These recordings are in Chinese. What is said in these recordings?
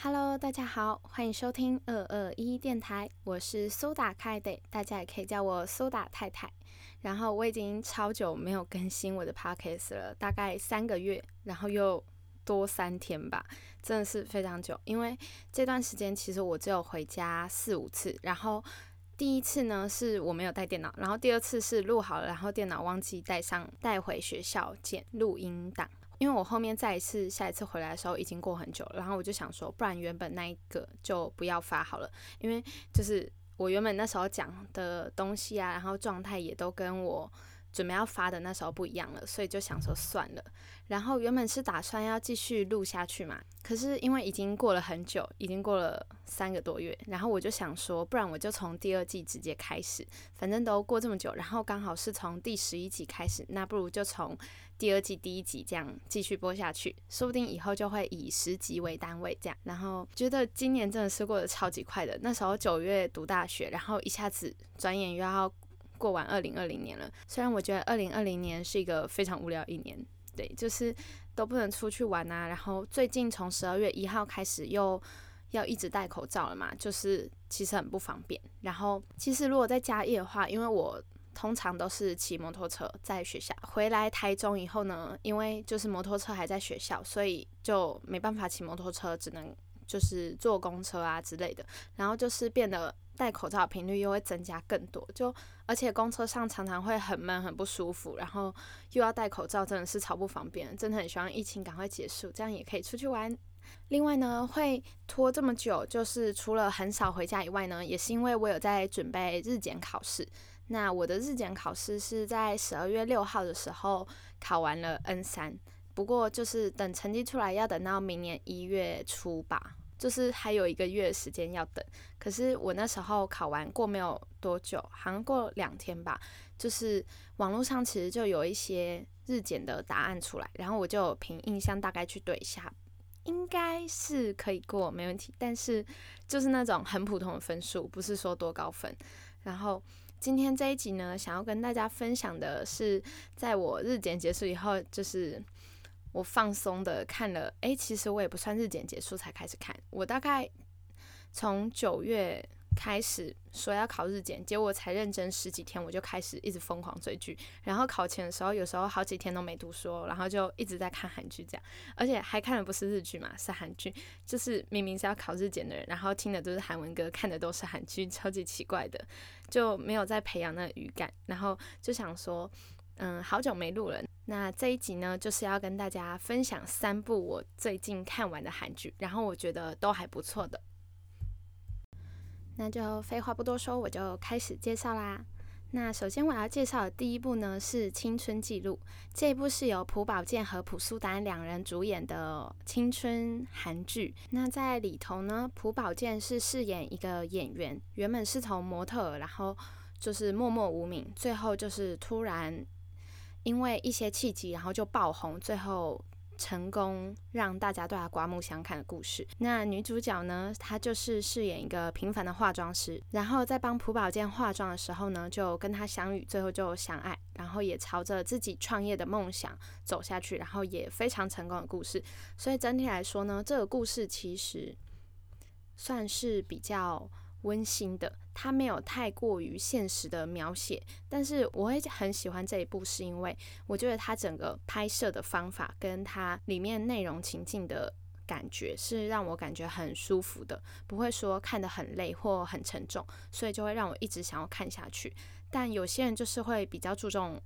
Hello，大家好，欢迎收听二二一电台，我是苏打开的，大家也可以叫我苏打太太。然后我已经超久没有更新我的 podcast 了，大概三个月，然后又多三天吧，真的是非常久。因为这段时间其实我只有回家四五次，然后第一次呢是我没有带电脑，然后第二次是录好了，然后电脑忘记带上，带回学校剪录音档。因为我后面再一次下一次回来的时候已经过很久了，然后我就想说，不然原本那一个就不要发好了，因为就是我原本那时候讲的东西啊，然后状态也都跟我准备要发的那时候不一样了，所以就想说算了。然后原本是打算要继续录下去嘛，可是因为已经过了很久，已经过了三个多月，然后我就想说，不然我就从第二季直接开始，反正都过这么久，然后刚好是从第十一集开始，那不如就从。第二季第一集这样继续播下去，说不定以后就会以十集为单位这样。然后觉得今年真的是过得超级快的，那时候九月读大学，然后一下子转眼又要过完二零二零年了。虽然我觉得二零二零年是一个非常无聊一年，对，就是都不能出去玩啊。然后最近从十二月一号开始又要一直戴口罩了嘛，就是其实很不方便。然后其实如果在家业的话，因为我。通常都是骑摩托车在学校回来台中以后呢，因为就是摩托车还在学校，所以就没办法骑摩托车，只能就是坐公车啊之类的。然后就是变得戴口罩频率又会增加更多，就而且公车上常常会很闷很不舒服，然后又要戴口罩，真的是超不方便。真的很希望疫情赶快结束，这样也可以出去玩。另外呢，会拖这么久，就是除了很少回家以外呢，也是因为我有在准备日检考试。那我的日检考试是在十二月六号的时候考完了 N 三，不过就是等成绩出来要等到明年一月初吧，就是还有一个月时间要等。可是我那时候考完过没有多久，好像过两天吧，就是网络上其实就有一些日检的答案出来，然后我就凭印象大概去对一下，应该是可以过没问题，但是就是那种很普通的分数，不是说多高分，然后。今天这一集呢，想要跟大家分享的是，在我日检结束以后，就是我放松的看了。诶，其实我也不算日检结束才开始看，我大概从九月。开始说要考日检，结果才认真十几天，我就开始一直疯狂追剧。然后考前的时候，有时候好几天都没读书，然后就一直在看韩剧这样，而且还看的不是日剧嘛，是韩剧。就是明明是要考日检的人，然后听的都是韩文歌，看的都是韩剧，超级奇怪的，就没有在培养那语感。然后就想说，嗯，好久没录了，那这一集呢，就是要跟大家分享三部我最近看完的韩剧，然后我觉得都还不错的。那就废话不多说，我就开始介绍啦。那首先我要介绍的第一部呢是《青春记录》，这一部是由朴宝剑和朴素丹两人主演的青春韩剧。那在里头呢，朴宝剑是饰演一个演员，原本是从模特，然后就是默默无名，最后就是突然因为一些契机，然后就爆红，最后。成功让大家对他刮目相看的故事。那女主角呢？她就是饰演一个平凡的化妆师，然后在帮朴宝剑化妆的时候呢，就跟他相遇，最后就相爱，然后也朝着自己创业的梦想走下去，然后也非常成功的故事。所以整体来说呢，这个故事其实算是比较。温馨的，它没有太过于现实的描写，但是我会很喜欢这一部，是因为我觉得它整个拍摄的方法跟它里面内容情境的感觉是让我感觉很舒服的，不会说看得很累或很沉重，所以就会让我一直想要看下去。但有些人就是会比较注重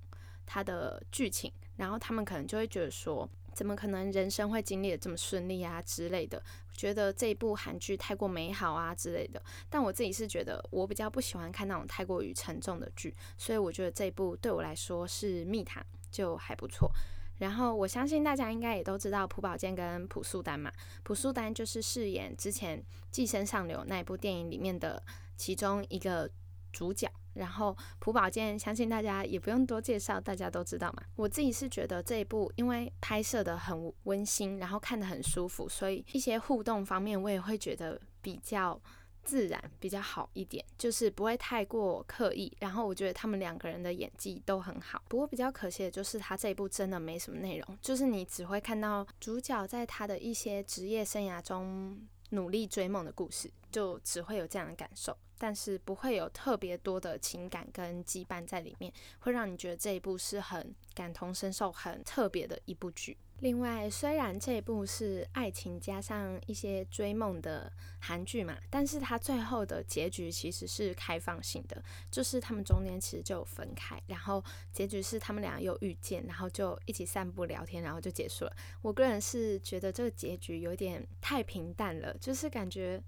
它的剧情，然后他们可能就会觉得说。怎么可能人生会经历的这么顺利啊之类的？觉得这一部韩剧太过美好啊之类的。但我自己是觉得我比较不喜欢看那种太过于沉重的剧，所以我觉得这一部对我来说是蜜糖，就还不错。然后我相信大家应该也都知道朴宝剑跟朴素丹嘛，朴素丹就是饰演之前《寄生上流》那一部电影里面的其中一个主角。然后朴宝剑，相信大家也不用多介绍，大家都知道嘛。我自己是觉得这一部因为拍摄的很温馨，然后看得很舒服，所以一些互动方面我也会觉得比较自然，比较好一点，就是不会太过刻意。然后我觉得他们两个人的演技都很好。不过比较可惜的就是他这一部真的没什么内容，就是你只会看到主角在他的一些职业生涯中。努力追梦的故事，就只会有这样的感受，但是不会有特别多的情感跟羁绊在里面，会让你觉得这一部是很感同身受、很特别的一部剧。另外，虽然这部是爱情加上一些追梦的韩剧嘛，但是它最后的结局其实是开放性的，就是他们中间其实就有分开，然后结局是他们俩又遇见，然后就一起散步聊天，然后就结束了。我个人是觉得这个结局有点太平淡了，就是感觉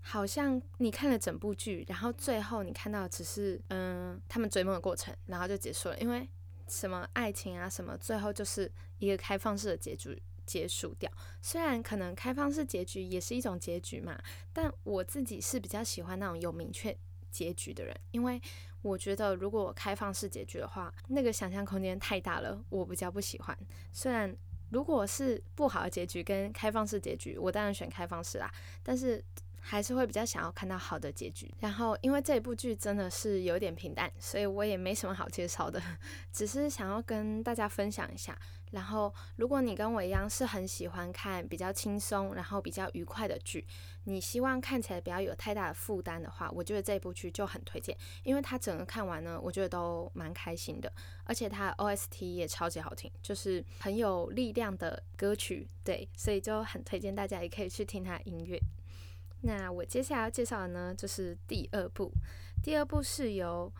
好像你看了整部剧，然后最后你看到只是嗯他们追梦的过程，然后就结束了，因为。什么爱情啊，什么最后就是一个开放式的结局结束掉。虽然可能开放式结局也是一种结局嘛，但我自己是比较喜欢那种有明确结局的人，因为我觉得如果开放式结局的话，那个想象空间太大了，我比较不喜欢。虽然如果是不好的结局跟开放式结局，我当然选开放式啦，但是。还是会比较想要看到好的结局。然后，因为这部剧真的是有点平淡，所以我也没什么好介绍的，只是想要跟大家分享一下。然后，如果你跟我一样是很喜欢看比较轻松，然后比较愉快的剧，你希望看起来不要有太大的负担的话，我觉得这部剧就很推荐，因为它整个看完呢，我觉得都蛮开心的，而且它 OST 也超级好听，就是很有力量的歌曲，对，所以就很推荐大家也可以去听它的音乐。那我接下来要介绍的呢，就是第二部。第二部是由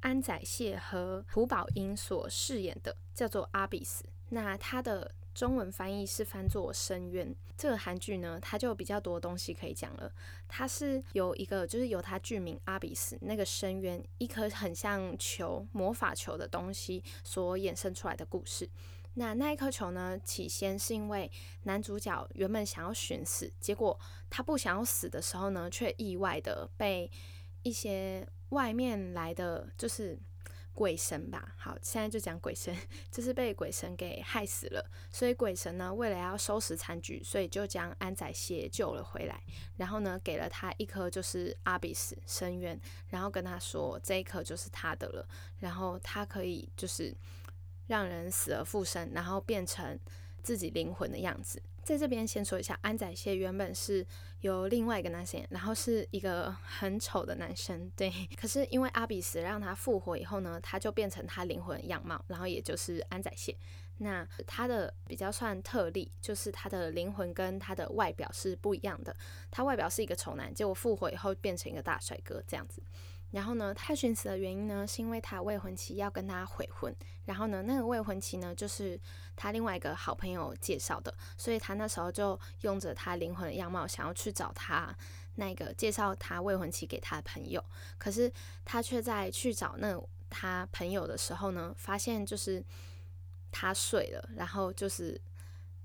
安宰燮和朴宝英所饰演的，叫做《阿比斯》。那它的中文翻译是翻作《深渊》。这个韩剧呢，它就有比较多东西可以讲了。它是有一个，就是由它剧名阿比斯那个深渊，一颗很像球、魔法球的东西所衍生出来的故事。那那一颗球呢？起先是因为男主角原本想要寻死，结果他不想要死的时候呢，却意外的被一些外面来的就是鬼神吧。好，现在就讲鬼神，就是被鬼神给害死了。所以鬼神呢，为了要收拾残局，所以就将安宰燮救了回来，然后呢，给了他一颗就是阿比斯深渊，然后跟他说这一颗就是他的了，然后他可以就是。让人死而复生，然后变成自己灵魂的样子。在这边先说一下，安宰燮原本是由另外一个男生，然后是一个很丑的男生，对。可是因为阿比斯让他复活以后呢，他就变成他灵魂样貌，然后也就是安宰燮。那他的比较算特例，就是他的灵魂跟他的外表是不一样的。他外表是一个丑男，结果复活以后变成一个大帅哥这样子。然后呢，他寻死的原因呢，是因为他未婚妻要跟他悔婚。然后呢，那个未婚妻呢，就是他另外一个好朋友介绍的，所以他那时候就用着他灵魂的样貌，想要去找他那个介绍他未婚妻给他的朋友。可是他却在去找那他朋友的时候呢，发现就是他睡了，然后就是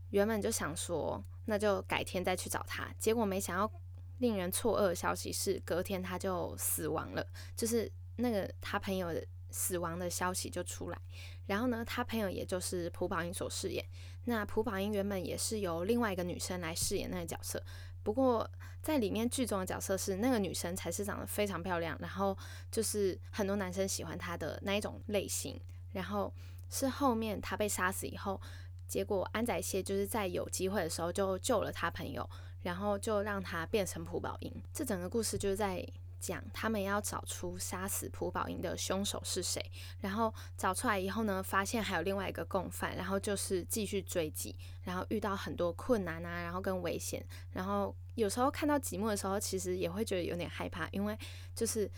原本就想说，那就改天再去找他，结果没想到。令人错愕的消息是，隔天他就死亡了，就是那个他朋友的死亡的消息就出来。然后呢，他朋友也就是朴宝英所饰演。那朴宝英原本也是由另外一个女生来饰演那个角色，不过在里面剧中的角色是那个女生才是长得非常漂亮，然后就是很多男生喜欢她的那一种类型。然后是后面他被杀死以后，结果安宰燮就是在有机会的时候就救了他朋友。然后就让他变成朴宝英。这整个故事就是在讲他们要找出杀死朴宝英的凶手是谁。然后找出来以后呢，发现还有另外一个共犯，然后就是继续追击，然后遇到很多困难啊，然后跟危险。然后有时候看到节目的时候，其实也会觉得有点害怕，因为就是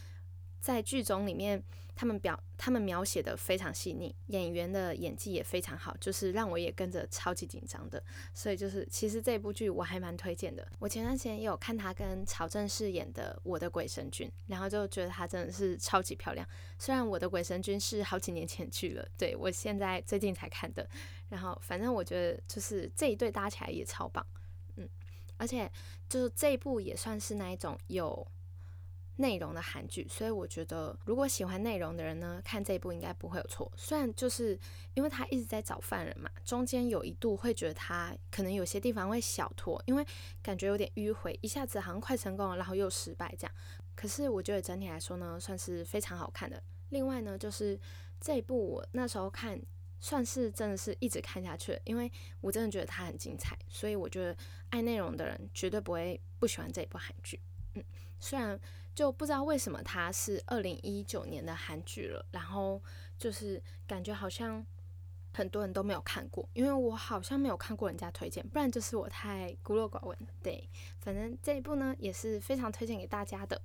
在剧中里面。他们表他们描写的非常细腻，演员的演技也非常好，就是让我也跟着超级紧张的。所以就是其实这部剧我还蛮推荐的。我前段时间也有看他跟曹正奭演的《我的鬼神君》，然后就觉得他真的是超级漂亮。虽然《我的鬼神君》是好几年前剧了，对我现在最近才看的。然后反正我觉得就是这一对搭起来也超棒，嗯，而且就是这一部也算是那一种有。内容的韩剧，所以我觉得如果喜欢内容的人呢，看这一部应该不会有错。虽然就是因为他一直在找犯人嘛，中间有一度会觉得他可能有些地方会小拖，因为感觉有点迂回，一下子好像快成功了，然后又失败这样。可是我觉得整体来说呢，算是非常好看的。另外呢，就是这一部我那时候看算是真的是一直看下去，因为我真的觉得它很精彩，所以我觉得爱内容的人绝对不会不喜欢这一部韩剧。嗯，虽然就不知道为什么它是二零一九年的韩剧了，然后就是感觉好像很多人都没有看过，因为我好像没有看过人家推荐，不然就是我太孤陋寡闻。对，反正这一部呢也是非常推荐给大家的。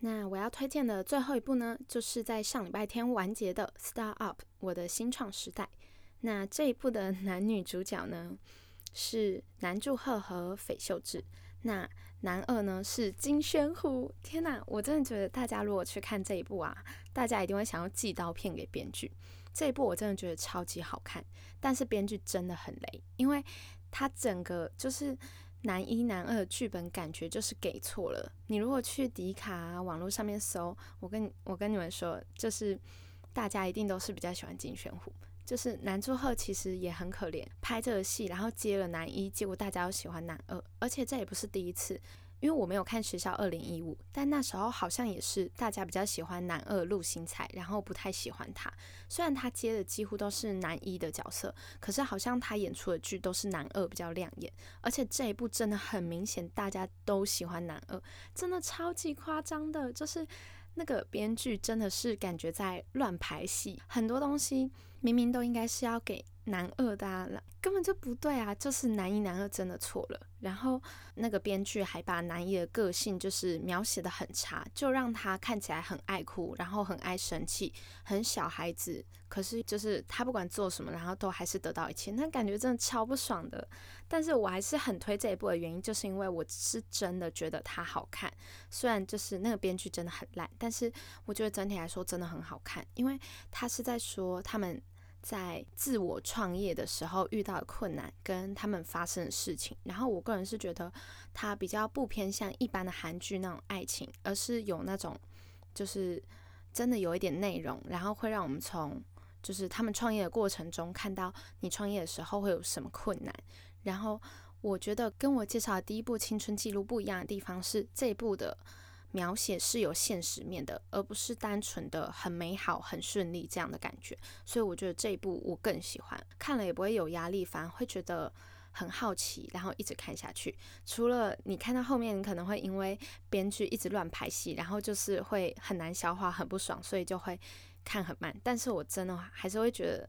那我要推荐的最后一部呢，就是在上礼拜天完结的《Star Up》我的新创时代。那这一部的 男女主角呢是南柱赫和斐秀智，那男二呢是金宣虎。天哪，我真的觉得大家如果去看这一部啊，大家一定会想要寄刀片给编剧。这一部我真的觉得超级好看，但是编剧真的很雷，因为他整个就是。男一、男二剧本感觉就是给错了。你如果去迪卡网络上面搜，我跟我跟你们说，就是大家一定都是比较喜欢金宣虎。就是男祝贺其实也很可怜，拍这个戏然后接了男一，结果大家都喜欢男二，而且这也不是第一次。因为我没有看《学校二零一五》，但那时候好像也是大家比较喜欢男二陆星材，然后不太喜欢他。虽然他接的几乎都是男一的角色，可是好像他演出的剧都是男二比较亮眼。而且这一部真的很明显，大家都喜欢男二，真的超级夸张的，就是那个编剧真的是感觉在乱排戏，很多东西明明都应该是要给。男二的啊，根本就不对啊！就是男一、男二真的错了。然后那个编剧还把男一的个性就是描写的很差，就让他看起来很爱哭，然后很爱生气，很小孩子。可是就是他不管做什么，然后都还是得到一切，那感觉真的超不爽的。但是我还是很推这一部的原因，就是因为我是真的觉得他好看。虽然就是那个编剧真的很烂，但是我觉得整体来说真的很好看，因为他是在说他们。在自我创业的时候遇到的困难跟他们发生的事情，然后我个人是觉得它比较不偏向一般的韩剧那种爱情，而是有那种就是真的有一点内容，然后会让我们从就是他们创业的过程中看到你创业的时候会有什么困难。然后我觉得跟我介绍的第一部青春记录不一样的地方是这一部的。描写是有现实面的，而不是单纯的很美好、很顺利这样的感觉。所以我觉得这一部我更喜欢，看了也不会有压力，反而会觉得很好奇，然后一直看下去。除了你看到后面，你可能会因为编剧一直乱排戏，然后就是会很难消化、很不爽，所以就会看很慢。但是我真的还是会觉得。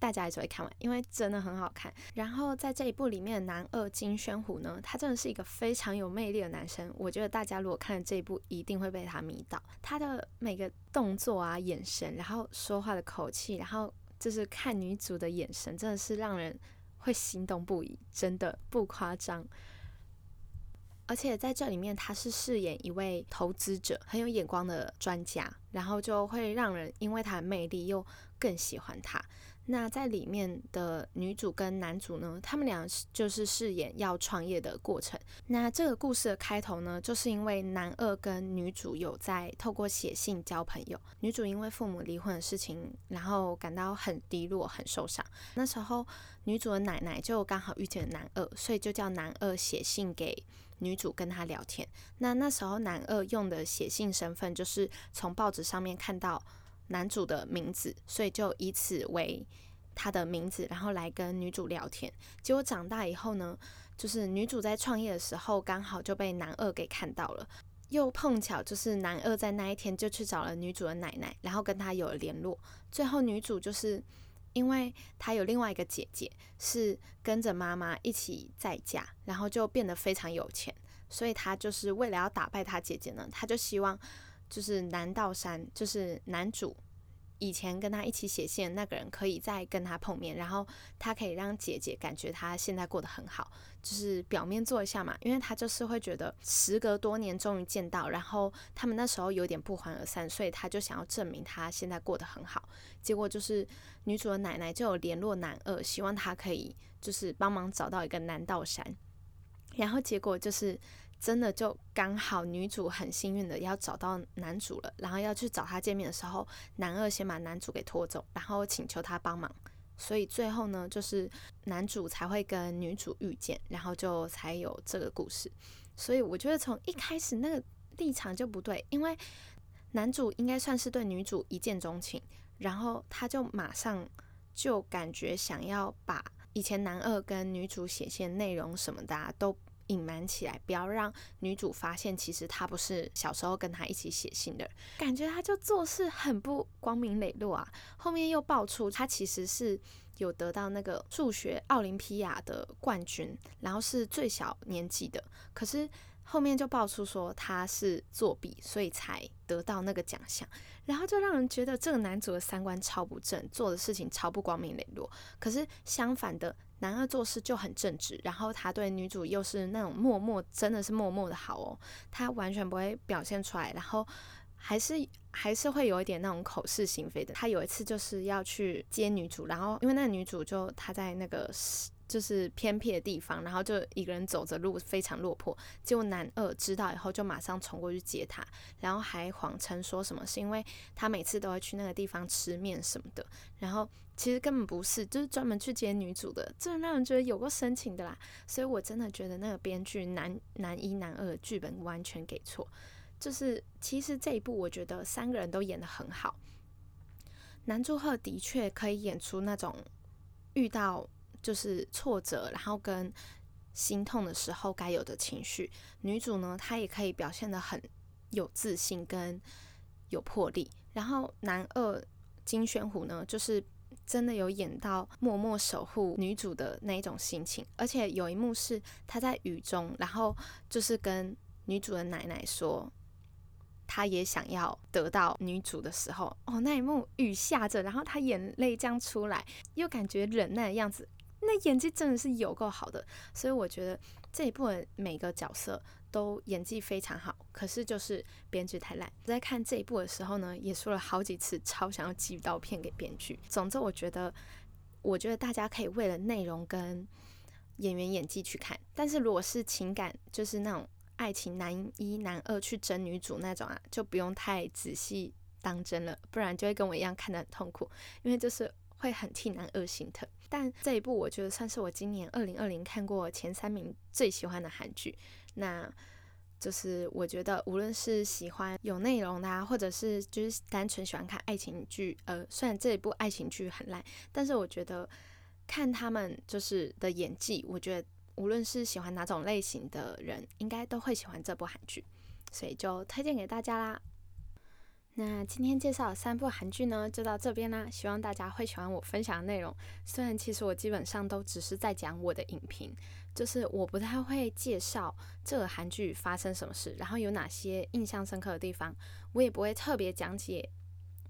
大家还是会看完，因为真的很好看。然后在这一部里面的男二金宣虎呢，他真的是一个非常有魅力的男生。我觉得大家如果看了这一部，一定会被他迷倒。他的每个动作啊、眼神，然后说话的口气，然后就是看女主的眼神，真的是让人会心动不已，真的不夸张。而且在这里面，他是饰演一位投资者，很有眼光的专家，然后就会让人因为他的魅力又更喜欢他。那在里面的女主跟男主呢，他们俩就是饰演要创业的过程。那这个故事的开头呢，就是因为男二跟女主有在透过写信交朋友。女主因为父母离婚的事情，然后感到很低落、很受伤。那时候女主的奶奶就刚好遇见了男二，所以就叫男二写信给女主跟他聊天。那那时候男二用的写信身份，就是从报纸上面看到。男主的名字，所以就以此为他的名字，然后来跟女主聊天。结果长大以后呢，就是女主在创业的时候，刚好就被男二给看到了，又碰巧就是男二在那一天就去找了女主的奶奶，然后跟他有了联络。最后女主就是因为她有另外一个姐姐是跟着妈妈一起再嫁，然后就变得非常有钱，所以她就是为了要打败她姐姐呢，她就希望。就是南道山，就是男主以前跟他一起写信的那个人，可以再跟他碰面，然后他可以让姐姐感觉他现在过得很好，就是表面做一下嘛，因为他就是会觉得时隔多年终于见到，然后他们那时候有点不欢而散，所以他就想要证明他现在过得很好。结果就是女主的奶奶就有联络男二，希望他可以就是帮忙找到一个南道山，然后结果就是。真的就刚好女主很幸运的要找到男主了，然后要去找他见面的时候，男二先把男主给拖走，然后请求他帮忙，所以最后呢，就是男主才会跟女主遇见，然后就才有这个故事。所以我觉得从一开始那个立场就不对，因为男主应该算是对女主一见钟情，然后他就马上就感觉想要把以前男二跟女主写信内容什么的啊都。隐瞒起来，不要让女主发现，其实他不是小时候跟他一起写信的人。感觉他就做事很不光明磊落啊。后面又爆出他其实是有得到那个数学奥林匹亚的冠军，然后是最小年纪的。可是后面就爆出说他是作弊，所以才得到那个奖项。然后就让人觉得这个男主的三观超不正，做的事情超不光明磊落。可是相反的。男二做事就很正直，然后他对女主又是那种默默，真的是默默的好哦，他完全不会表现出来，然后还是还是会有一点那种口是心非的。他有一次就是要去接女主，然后因为那女主就她在那个。就是偏僻的地方，然后就一个人走着路，非常落魄。结果男二知道以后，就马上冲过去接他，然后还谎称说什么是因为他每次都会去那个地方吃面什么的，然后其实根本不是，就是专门去接女主的，这让人觉得有过深情的啦。所以我真的觉得那个编剧男男一男二剧本完全给错。就是其实这一部我觉得三个人都演得很好，男祝贺的确可以演出那种遇到。就是挫折，然后跟心痛的时候该有的情绪。女主呢，她也可以表现得很有自信跟有魄力。然后男二金宣虎呢，就是真的有演到默默守护女主的那一种心情。而且有一幕是他在雨中，然后就是跟女主的奶奶说，他也想要得到女主的时候，哦，那一幕雨下着，然后他眼泪这样出来，又感觉忍耐的样子。那演技真的是有够好的，所以我觉得这一部的每个角色都演技非常好。可是就是编剧太烂。在看这一部的时候呢，也说了好几次，超想要寄刀片给编剧。总之，我觉得，我觉得大家可以为了内容跟演员演技去看。但是如果是情感，就是那种爱情男一男二去争女主那种啊，就不用太仔细当真了，不然就会跟我一样看得很痛苦，因为就是会很替男二心疼。但这一部我觉得算是我今年二零二零看过前三名最喜欢的韩剧。那就是我觉得无论是喜欢有内容的，啊或者是就是单纯喜欢看爱情剧，呃，虽然这一部爱情剧很烂，但是我觉得看他们就是的演技，我觉得无论是喜欢哪种类型的人，应该都会喜欢这部韩剧，所以就推荐给大家啦。那今天介绍三部韩剧呢，就到这边啦。希望大家会喜欢我分享的内容。虽然其实我基本上都只是在讲我的影评，就是我不太会介绍这个韩剧发生什么事，然后有哪些印象深刻的地方，我也不会特别讲解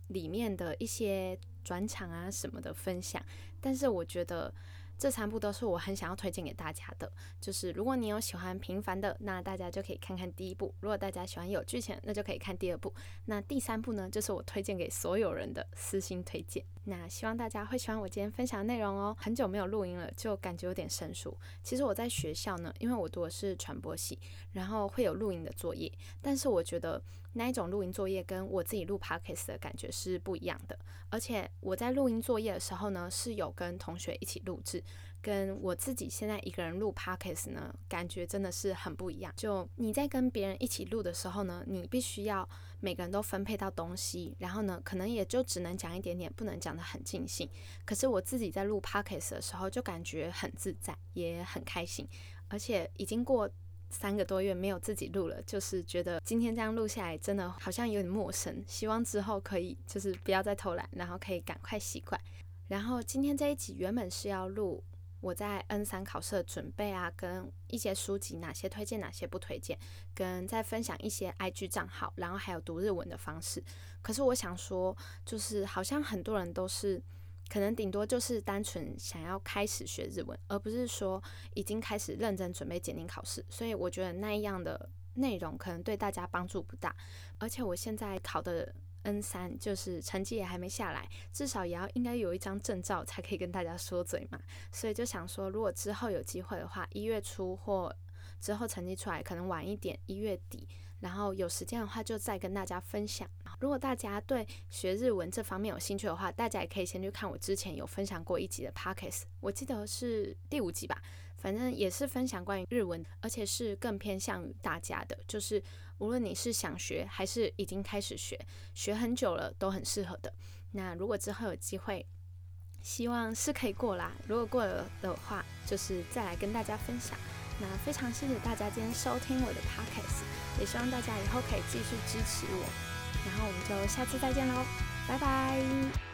里面的一些转场啊什么的分享。但是我觉得。这三部都是我很想要推荐给大家的，就是如果你有喜欢平凡的，那大家就可以看看第一部；如果大家喜欢有剧情，那就可以看第二部。那第三部呢，就是我推荐给所有人的私心推荐。那希望大家会喜欢我今天分享的内容哦。很久没有录音了，就感觉有点生疏。其实我在学校呢，因为我读的是传播系，然后会有录音的作业，但是我觉得。那一种录音作业跟我自己录 podcast 的感觉是不一样的，而且我在录音作业的时候呢，是有跟同学一起录制，跟我自己现在一个人录 podcast 呢，感觉真的是很不一样。就你在跟别人一起录的时候呢，你必须要每个人都分配到东西，然后呢，可能也就只能讲一点点，不能讲得很尽兴。可是我自己在录 podcast 的时候，就感觉很自在，也很开心，而且已经过。三个多月没有自己录了，就是觉得今天这样录下来真的好像有点陌生。希望之后可以就是不要再偷懒，然后可以赶快习惯。然后今天这一集原本是要录我在 N 三考试的准备啊，跟一些书籍哪些推荐哪些不推荐，跟再分享一些 IG 账号，然后还有读日文的方式。可是我想说，就是好像很多人都是。可能顶多就是单纯想要开始学日文，而不是说已经开始认真准备检定考试。所以我觉得那样的内容可能对大家帮助不大。而且我现在考的 N 三，就是成绩也还没下来，至少也要应该有一张证照才可以跟大家说嘴嘛。所以就想说，如果之后有机会的话，一月初或之后成绩出来，可能晚一点，一月底。然后有时间的话，就再跟大家分享。如果大家对学日文这方面有兴趣的话，大家也可以先去看我之前有分享过一集的 podcast，我记得是第五集吧。反正也是分享关于日文，而且是更偏向于大家的，就是无论你是想学还是已经开始学，学很久了都很适合的。那如果之后有机会，希望是可以过啦。如果过了的话，就是再来跟大家分享。那非常谢谢大家今天收听我的 podcast，也希望大家以后可以继续支持我。然后我们就下次再见喽，拜拜。